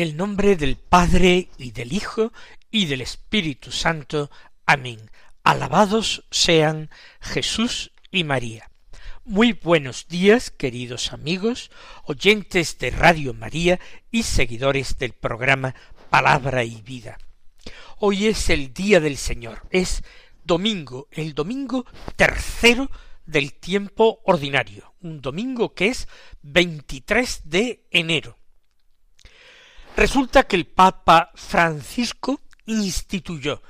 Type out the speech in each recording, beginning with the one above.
El nombre del Padre y del Hijo y del Espíritu Santo. Amén. Alabados sean Jesús y María. Muy buenos días, queridos amigos, oyentes de Radio María y seguidores del programa Palabra y Vida. Hoy es el día del Señor, es domingo, el domingo tercero del tiempo ordinario, un domingo que es 23 de enero. Resulta que el Papa Francisco instituyó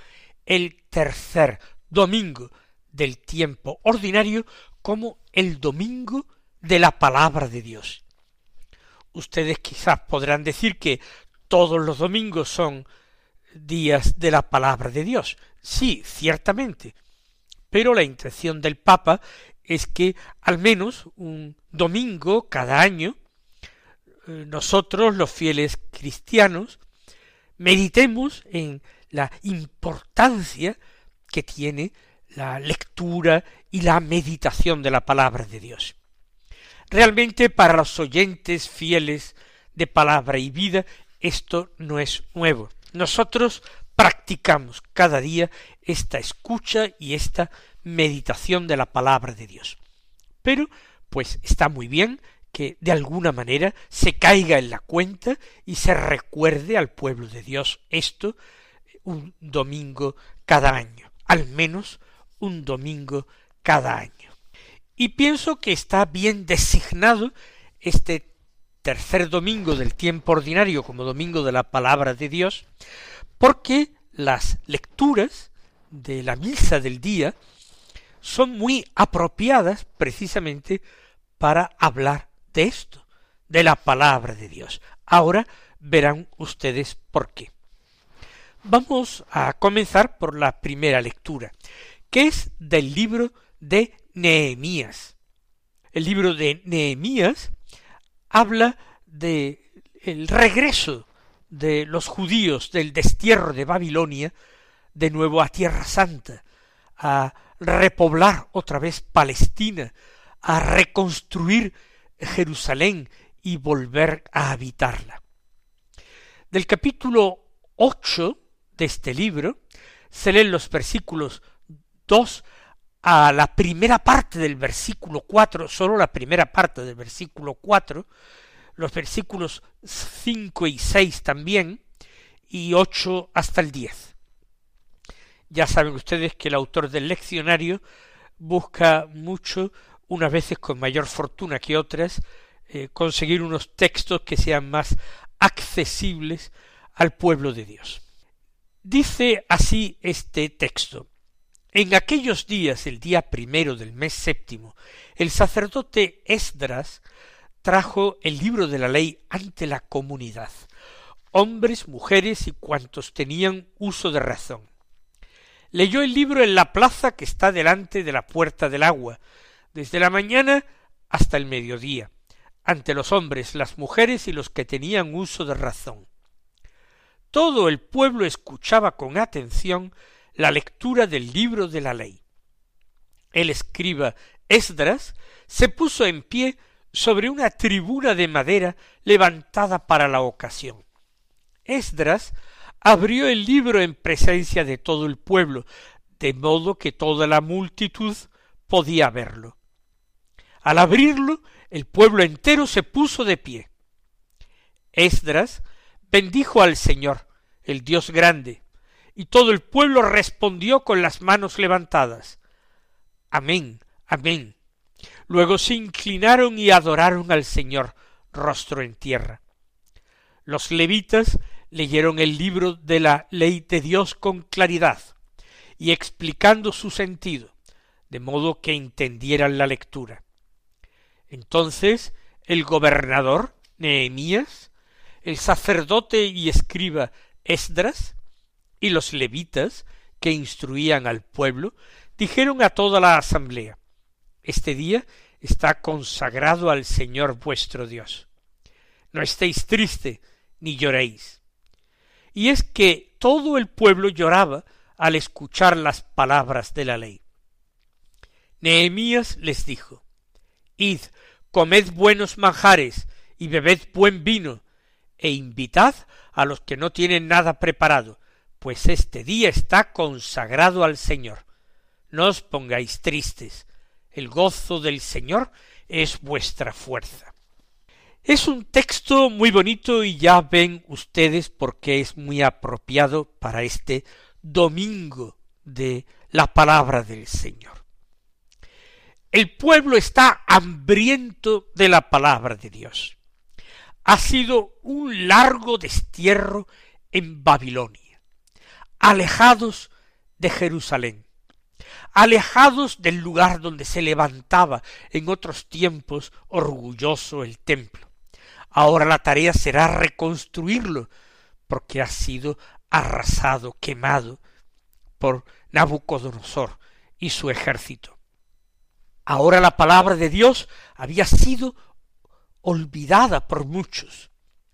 el tercer domingo del tiempo ordinario como el domingo de la palabra de Dios. Ustedes quizás podrán decir que todos los domingos son días de la palabra de Dios. Sí, ciertamente. Pero la intención del Papa es que al menos un domingo cada año nosotros los fieles cristianos meditemos en la importancia que tiene la lectura y la meditación de la palabra de Dios. Realmente para los oyentes fieles de palabra y vida esto no es nuevo. Nosotros practicamos cada día esta escucha y esta meditación de la palabra de Dios. Pero, pues está muy bien que de alguna manera se caiga en la cuenta y se recuerde al pueblo de Dios esto un domingo cada año, al menos un domingo cada año. Y pienso que está bien designado este tercer domingo del tiempo ordinario como domingo de la palabra de Dios, porque las lecturas de la misa del día son muy apropiadas precisamente para hablar de esto, de la palabra de Dios. Ahora verán ustedes por qué. Vamos a comenzar por la primera lectura, que es del libro de Nehemías. El libro de Nehemías habla de el regreso de los judíos del destierro de Babilonia de nuevo a Tierra Santa, a repoblar otra vez Palestina, a reconstruir Jerusalén y volver a habitarla. Del capítulo ocho de este libro se leen los versículos dos a la primera parte del versículo cuatro, solo la primera parte del versículo cuatro, los versículos cinco y seis también, y ocho hasta el diez. Ya saben ustedes que el autor del leccionario busca mucho unas veces con mayor fortuna que otras, eh, conseguir unos textos que sean más accesibles al pueblo de Dios. Dice así este texto. En aquellos días, el día primero del mes séptimo, el sacerdote Esdras trajo el libro de la ley ante la comunidad, hombres, mujeres y cuantos tenían uso de razón. Leyó el libro en la plaza que está delante de la puerta del agua, desde la mañana hasta el mediodía, ante los hombres, las mujeres y los que tenían uso de razón. Todo el pueblo escuchaba con atención la lectura del libro de la ley. El escriba Esdras se puso en pie sobre una tribuna de madera levantada para la ocasión. Esdras abrió el libro en presencia de todo el pueblo, de modo que toda la multitud podía verlo. Al abrirlo, el pueblo entero se puso de pie. Esdras bendijo al Señor, el Dios grande, y todo el pueblo respondió con las manos levantadas. Amén, amén. Luego se inclinaron y adoraron al Señor, rostro en tierra. Los levitas leyeron el libro de la ley de Dios con claridad y explicando su sentido, de modo que entendieran la lectura. Entonces el gobernador Nehemías, el sacerdote y escriba Esdras, y los levitas que instruían al pueblo, dijeron a toda la asamblea Este día está consagrado al Señor vuestro Dios. No estéis triste ni lloréis. Y es que todo el pueblo lloraba al escuchar las palabras de la ley. Nehemías les dijo Id, comed buenos manjares y bebed buen vino, e invitad a los que no tienen nada preparado, pues este día está consagrado al Señor. No os pongáis tristes, el gozo del Señor es vuestra fuerza. Es un texto muy bonito y ya ven ustedes por qué es muy apropiado para este domingo de la palabra del Señor. El pueblo está hambriento de la palabra de Dios. Ha sido un largo destierro en Babilonia, alejados de Jerusalén, alejados del lugar donde se levantaba en otros tiempos orgulloso el templo. Ahora la tarea será reconstruirlo, porque ha sido arrasado, quemado por Nabucodonosor y su ejército. Ahora la palabra de Dios había sido olvidada por muchos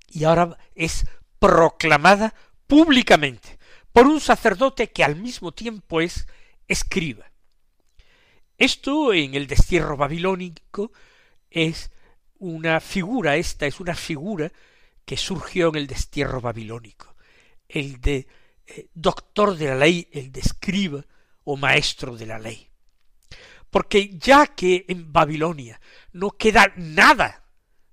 y ahora es proclamada públicamente por un sacerdote que al mismo tiempo es escriba. Esto en el destierro babilónico es una figura, esta es una figura que surgió en el destierro babilónico, el de eh, doctor de la ley, el de escriba o maestro de la ley. Porque ya que en Babilonia no queda nada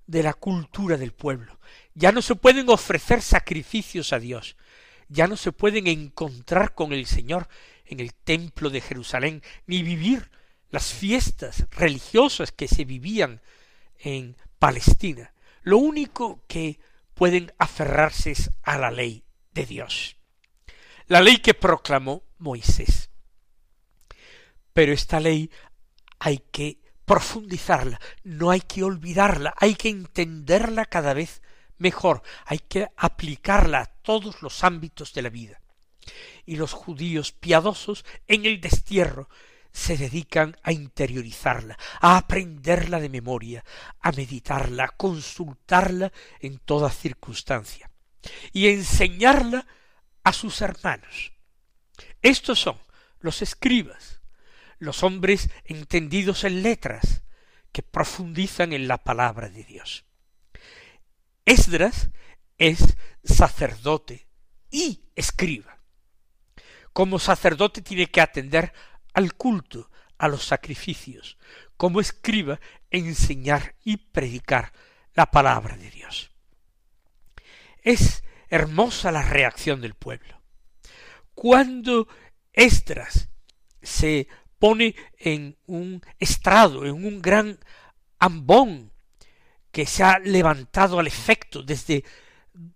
de la cultura del pueblo, ya no se pueden ofrecer sacrificios a Dios, ya no se pueden encontrar con el Señor en el templo de Jerusalén, ni vivir las fiestas religiosas que se vivían en Palestina. Lo único que pueden aferrarse es a la ley de Dios, la ley que proclamó Moisés. Pero esta ley hay que profundizarla, no hay que olvidarla, hay que entenderla cada vez mejor, hay que aplicarla a todos los ámbitos de la vida y los judíos piadosos en el destierro se dedican a interiorizarla, a aprenderla de memoria, a meditarla, a consultarla en toda circunstancia y a enseñarla a sus hermanos. Estos son los escribas, los hombres entendidos en letras, que profundizan en la palabra de Dios. Esdras es sacerdote y escriba como sacerdote tiene que atender al culto, a los sacrificios, como escriba, enseñar y predicar la palabra de Dios. Es hermosa la reacción del pueblo. Cuando Estras se pone en un estrado, en un gran ambón que se ha levantado al efecto desde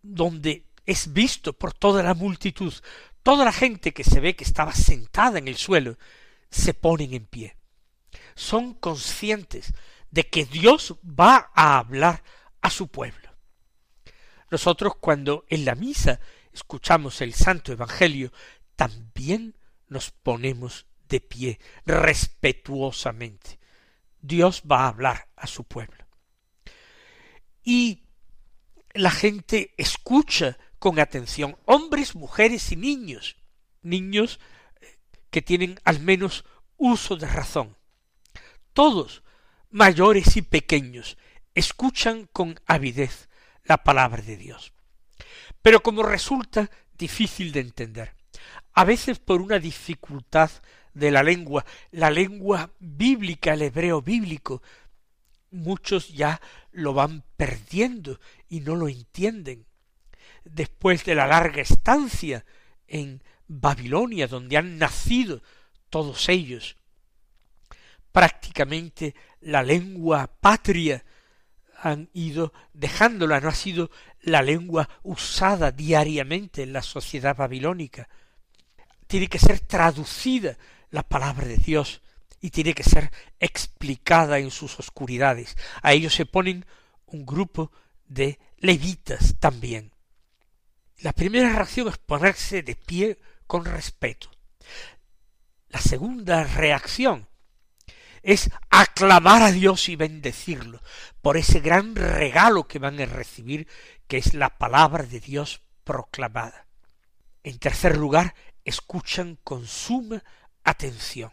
donde es visto por toda la multitud, Toda la gente que se ve que estaba sentada en el suelo se ponen en pie. Son conscientes de que Dios va a hablar a su pueblo. Nosotros cuando en la misa escuchamos el Santo Evangelio, también nos ponemos de pie respetuosamente. Dios va a hablar a su pueblo. Y la gente escucha con atención, hombres, mujeres y niños, niños eh, que tienen al menos uso de razón. Todos, mayores y pequeños, escuchan con avidez la palabra de Dios. Pero como resulta difícil de entender, a veces por una dificultad de la lengua, la lengua bíblica, el hebreo bíblico, muchos ya lo van perdiendo y no lo entienden después de la larga estancia en Babilonia, donde han nacido todos ellos. Prácticamente la lengua patria han ido dejándola, no ha sido la lengua usada diariamente en la sociedad babilónica. Tiene que ser traducida la palabra de Dios y tiene que ser explicada en sus oscuridades. A ellos se ponen un grupo de levitas también. La primera reacción es ponerse de pie con respeto. La segunda reacción es aclamar a Dios y bendecirlo por ese gran regalo que van a recibir, que es la palabra de Dios proclamada. En tercer lugar, escuchan con suma atención.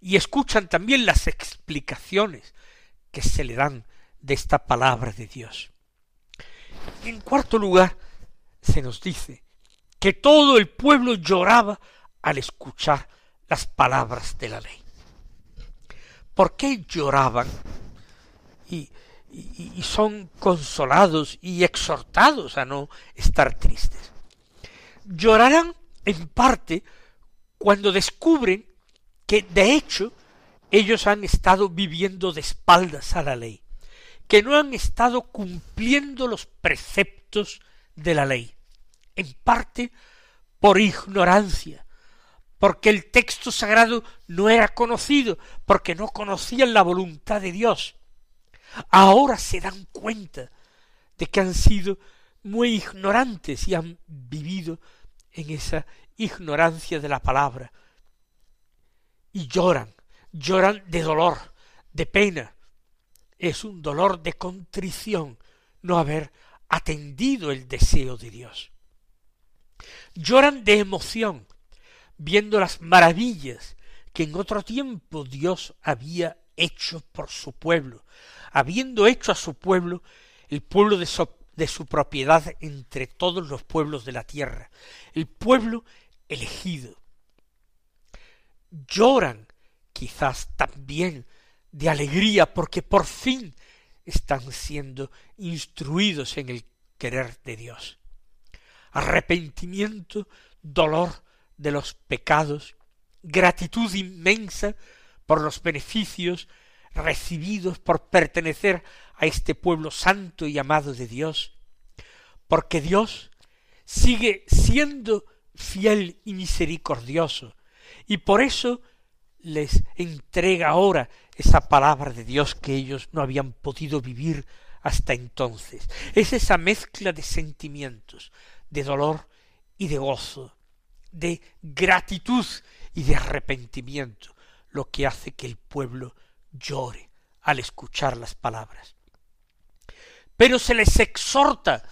Y escuchan también las explicaciones que se le dan de esta palabra de Dios. En cuarto lugar, se nos dice que todo el pueblo lloraba al escuchar las palabras de la ley. ¿Por qué lloraban? Y, y, son consolados y exhortados a no estar tristes. Llorarán en parte cuando descubren que de hecho ellos han estado viviendo de espaldas a la ley, que no han estado cumpliendo los preceptos de la ley, en parte por ignorancia, porque el texto sagrado no era conocido, porque no conocían la voluntad de Dios. Ahora se dan cuenta de que han sido muy ignorantes y han vivido en esa ignorancia de la palabra. Y lloran, lloran de dolor, de pena. Es un dolor de contrición no haber atendido el deseo de Dios. Lloran de emoción, viendo las maravillas que en otro tiempo Dios había hecho por su pueblo, habiendo hecho a su pueblo el pueblo de su, de su propiedad entre todos los pueblos de la tierra, el pueblo elegido. Lloran quizás también de alegría porque por fin están siendo instruidos en el querer de Dios. Arrepentimiento, dolor de los pecados, gratitud inmensa por los beneficios recibidos por pertenecer a este pueblo santo y amado de Dios, porque Dios sigue siendo fiel y misericordioso, y por eso les entrega ahora esa palabra de Dios que ellos no habían podido vivir hasta entonces. Es esa mezcla de sentimientos, de dolor y de gozo, de gratitud y de arrepentimiento, lo que hace que el pueblo llore al escuchar las palabras. Pero se les exhorta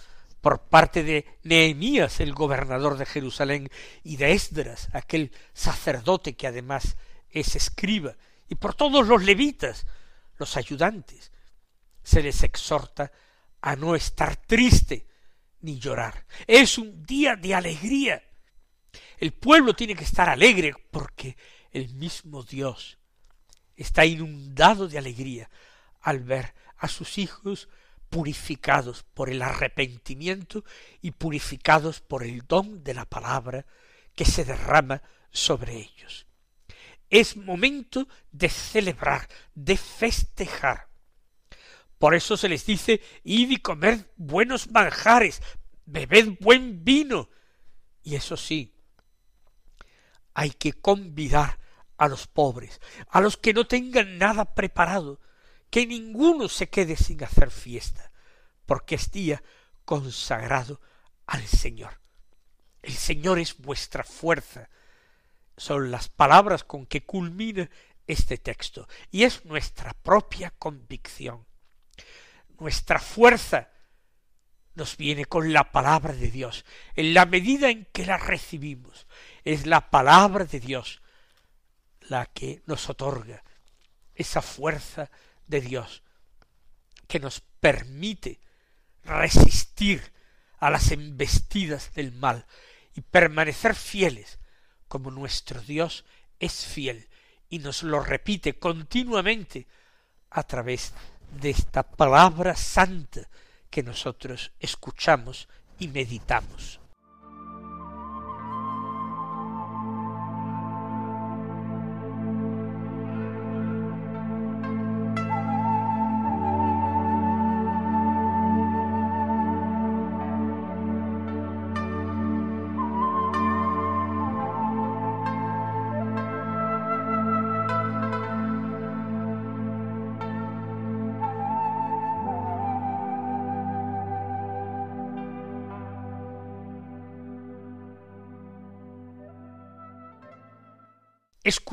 por parte de Nehemías, el gobernador de Jerusalén, y de Esdras, aquel sacerdote que además es escriba, y por todos los levitas, los ayudantes, se les exhorta a no estar triste ni llorar. Es un día de alegría. El pueblo tiene que estar alegre porque el mismo Dios está inundado de alegría al ver a sus hijos purificados por el arrepentimiento y purificados por el don de la palabra que se derrama sobre ellos. Es momento de celebrar, de festejar. Por eso se les dice, id y comed buenos manjares, bebed buen vino. Y eso sí, hay que convidar a los pobres, a los que no tengan nada preparado, que ninguno se quede sin hacer fiesta, porque es día consagrado al Señor. El Señor es vuestra fuerza, son las palabras con que culmina este texto, y es nuestra propia convicción. Nuestra fuerza nos viene con la palabra de Dios, en la medida en que la recibimos. Es la palabra de Dios la que nos otorga esa fuerza de Dios que nos permite resistir a las embestidas del mal y permanecer fieles como nuestro Dios es fiel y nos lo repite continuamente a través de esta palabra santa que nosotros escuchamos y meditamos.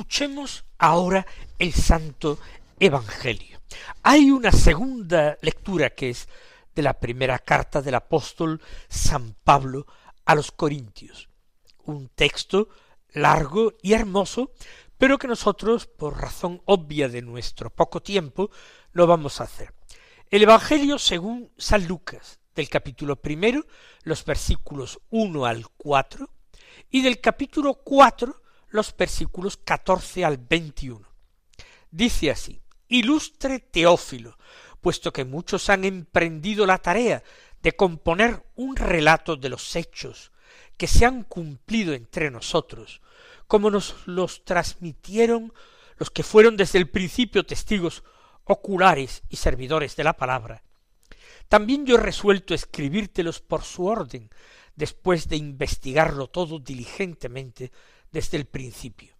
Escuchemos ahora el Santo Evangelio. Hay una segunda lectura que es de la primera carta del apóstol San Pablo a los Corintios. Un texto largo y hermoso, pero que nosotros, por razón obvia de nuestro poco tiempo, no vamos a hacer. El Evangelio según San Lucas, del capítulo primero, los versículos uno al cuatro, y del capítulo cuatro, los versículos catorce al veintiuno. Dice así, Ilustre Teófilo, puesto que muchos han emprendido la tarea de componer un relato de los hechos que se han cumplido entre nosotros, como nos los transmitieron los que fueron desde el principio testigos oculares y servidores de la palabra. También yo he resuelto escribírtelos por su orden, después de investigarlo todo diligentemente desde el principio,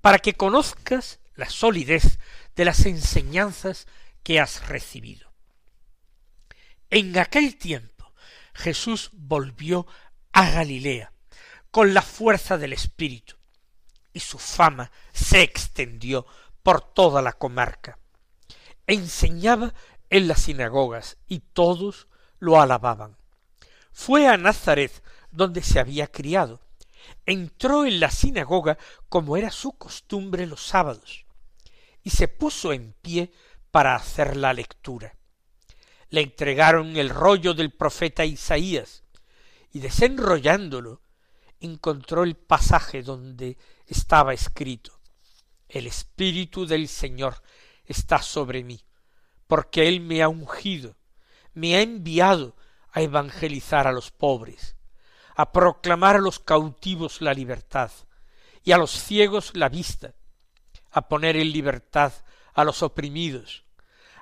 para que conozcas la solidez de las enseñanzas que has recibido. En aquel tiempo Jesús volvió a Galilea con la fuerza del Espíritu, y su fama se extendió por toda la comarca. Enseñaba en las sinagogas y todos lo alababan. Fue a Nazaret donde se había criado. Entró en la sinagoga como era su costumbre los sábados y se puso en pie para hacer la lectura. Le entregaron el rollo del profeta Isaías, y desenrollándolo encontró el pasaje donde estaba escrito El Espíritu del Señor está sobre mí, porque Él me ha ungido, me ha enviado a evangelizar a los pobres, a proclamar a los cautivos la libertad y a los ciegos la vista, a poner en libertad a los oprimidos,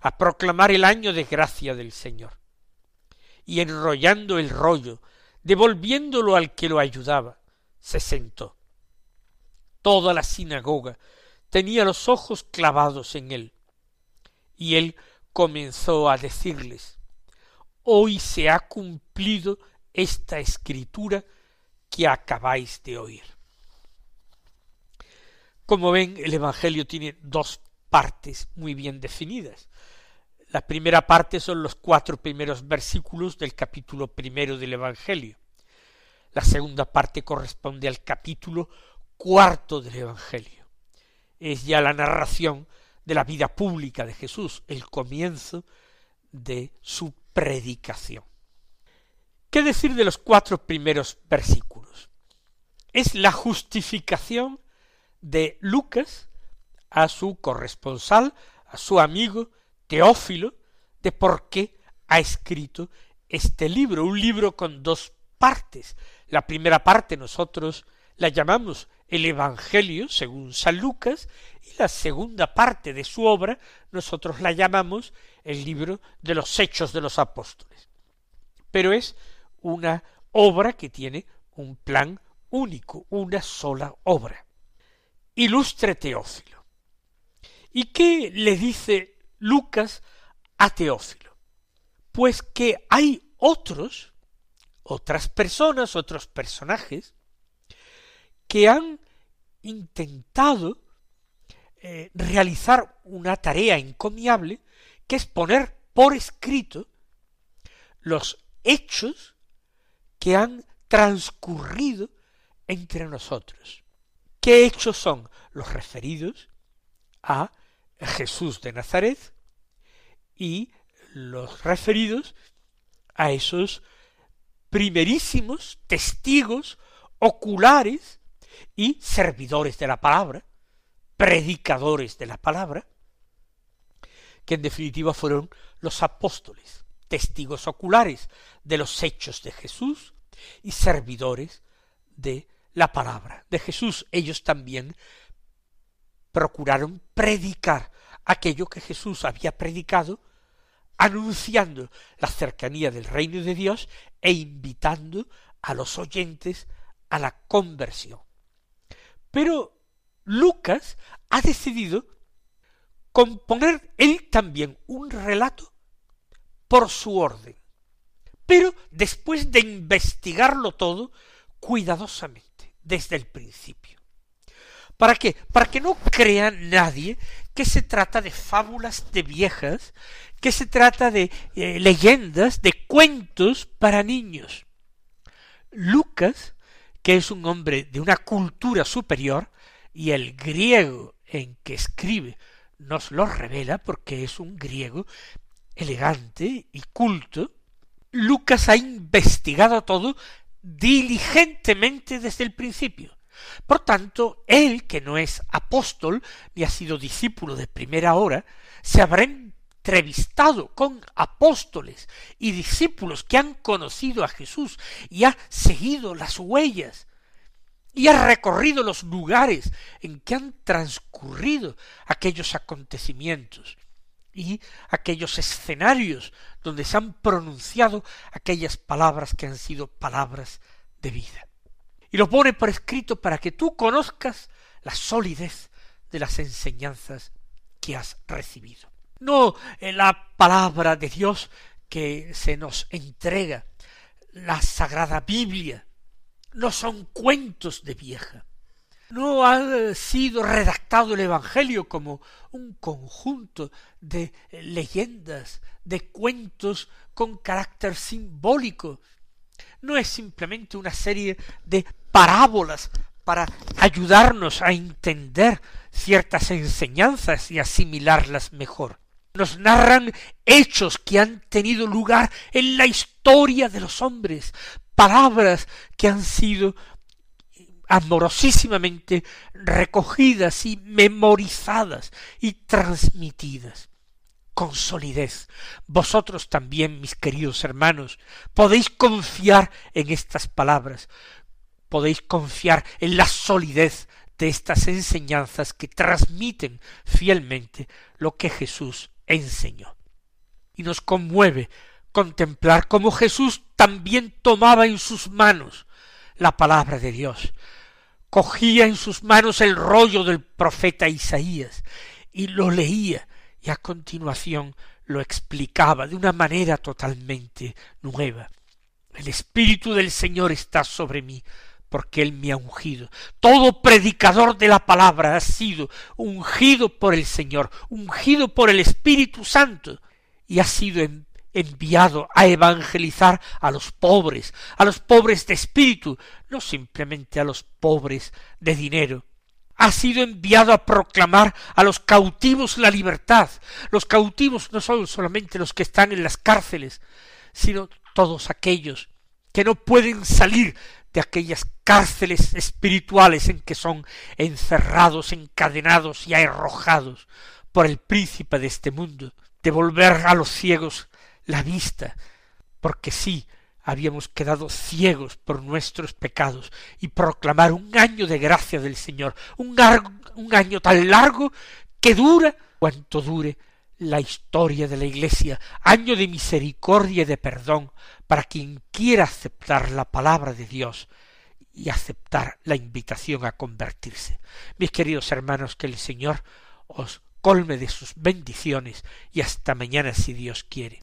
a proclamar el año de gracia del Señor. Y enrollando el rollo, devolviéndolo al que lo ayudaba, se sentó. Toda la sinagoga tenía los ojos clavados en él, y él comenzó a decirles Hoy se ha cumplido esta escritura que acabáis de oír. Como ven, el Evangelio tiene dos partes muy bien definidas. La primera parte son los cuatro primeros versículos del capítulo primero del Evangelio. La segunda parte corresponde al capítulo cuarto del Evangelio. Es ya la narración de la vida pública de Jesús, el comienzo de su predicación. ¿Qué decir de los cuatro primeros versículos? Es la justificación de Lucas a su corresponsal, a su amigo Teófilo, de por qué ha escrito este libro, un libro con dos partes. La primera parte nosotros la llamamos el Evangelio según San Lucas y la segunda parte de su obra nosotros la llamamos el libro de los Hechos de los Apóstoles. Pero es una obra que tiene un plan único, una sola obra ilustre Teófilo. ¿Y qué le dice Lucas a Teófilo? Pues que hay otros, otras personas, otros personajes, que han intentado eh, realizar una tarea encomiable, que es poner por escrito los hechos que han transcurrido entre nosotros. ¿Qué hechos son? Los referidos a Jesús de Nazaret y los referidos a esos primerísimos testigos oculares y servidores de la palabra, predicadores de la palabra, que en definitiva fueron los apóstoles, testigos oculares de los hechos de Jesús y servidores de la palabra de Jesús. Ellos también procuraron predicar aquello que Jesús había predicado, anunciando la cercanía del reino de Dios e invitando a los oyentes a la conversión. Pero Lucas ha decidido componer él también un relato por su orden, pero después de investigarlo todo cuidadosamente desde el principio, ¿Para qué? Para que no crea nadie que se trata de fábulas de viejas, que se trata de eh, leyendas, de cuentos para niños. Lucas, que es un hombre de una cultura superior, y el griego en que escribe nos lo revela porque es un griego elegante y culto, Lucas ha investigado todo diligentemente desde el principio. Por tanto, él, que no es apóstol ni ha sido discípulo de primera hora, se habrá entrevistado con apóstoles y discípulos que han conocido a Jesús y ha seguido las huellas y ha recorrido los lugares en que han transcurrido aquellos acontecimientos y aquellos escenarios donde se han pronunciado aquellas palabras que han sido palabras de vida. Y lo pone por escrito para que tú conozcas la solidez de las enseñanzas que has recibido. No en la palabra de Dios que se nos entrega, la Sagrada Biblia, no son cuentos de vieja, no ha sido redactado el Evangelio como un conjunto de leyendas, de cuentos con carácter simbólico. No es simplemente una serie de parábolas para ayudarnos a entender ciertas enseñanzas y asimilarlas mejor. Nos narran hechos que han tenido lugar en la historia de los hombres, palabras que han sido amorosísimamente recogidas y memorizadas y transmitidas con solidez. Vosotros también, mis queridos hermanos, podéis confiar en estas palabras, podéis confiar en la solidez de estas enseñanzas que transmiten fielmente lo que Jesús enseñó. Y nos conmueve contemplar cómo Jesús también tomaba en sus manos la palabra de Dios, cogía en sus manos el rollo del profeta Isaías y lo leía y a continuación lo explicaba de una manera totalmente nueva. El Espíritu del Señor está sobre mí, porque Él me ha ungido. Todo predicador de la palabra ha sido ungido por el Señor, ungido por el Espíritu Santo, y ha sido enviado a evangelizar a los pobres, a los pobres de espíritu, no simplemente a los pobres de dinero. Ha sido enviado a proclamar a los cautivos la libertad. Los cautivos no son solamente los que están en las cárceles, sino todos aquellos que no pueden salir de aquellas cárceles espirituales en que son encerrados, encadenados y arrojados por el príncipe de este mundo, devolver a los ciegos la vista, porque sí habíamos quedado ciegos por nuestros pecados, y proclamar un año de gracia del Señor, un, un año tan largo que dura cuanto dure la historia de la Iglesia, año de misericordia y de perdón para quien quiera aceptar la palabra de Dios y aceptar la invitación a convertirse. Mis queridos hermanos, que el Señor os colme de sus bendiciones y hasta mañana si Dios quiere.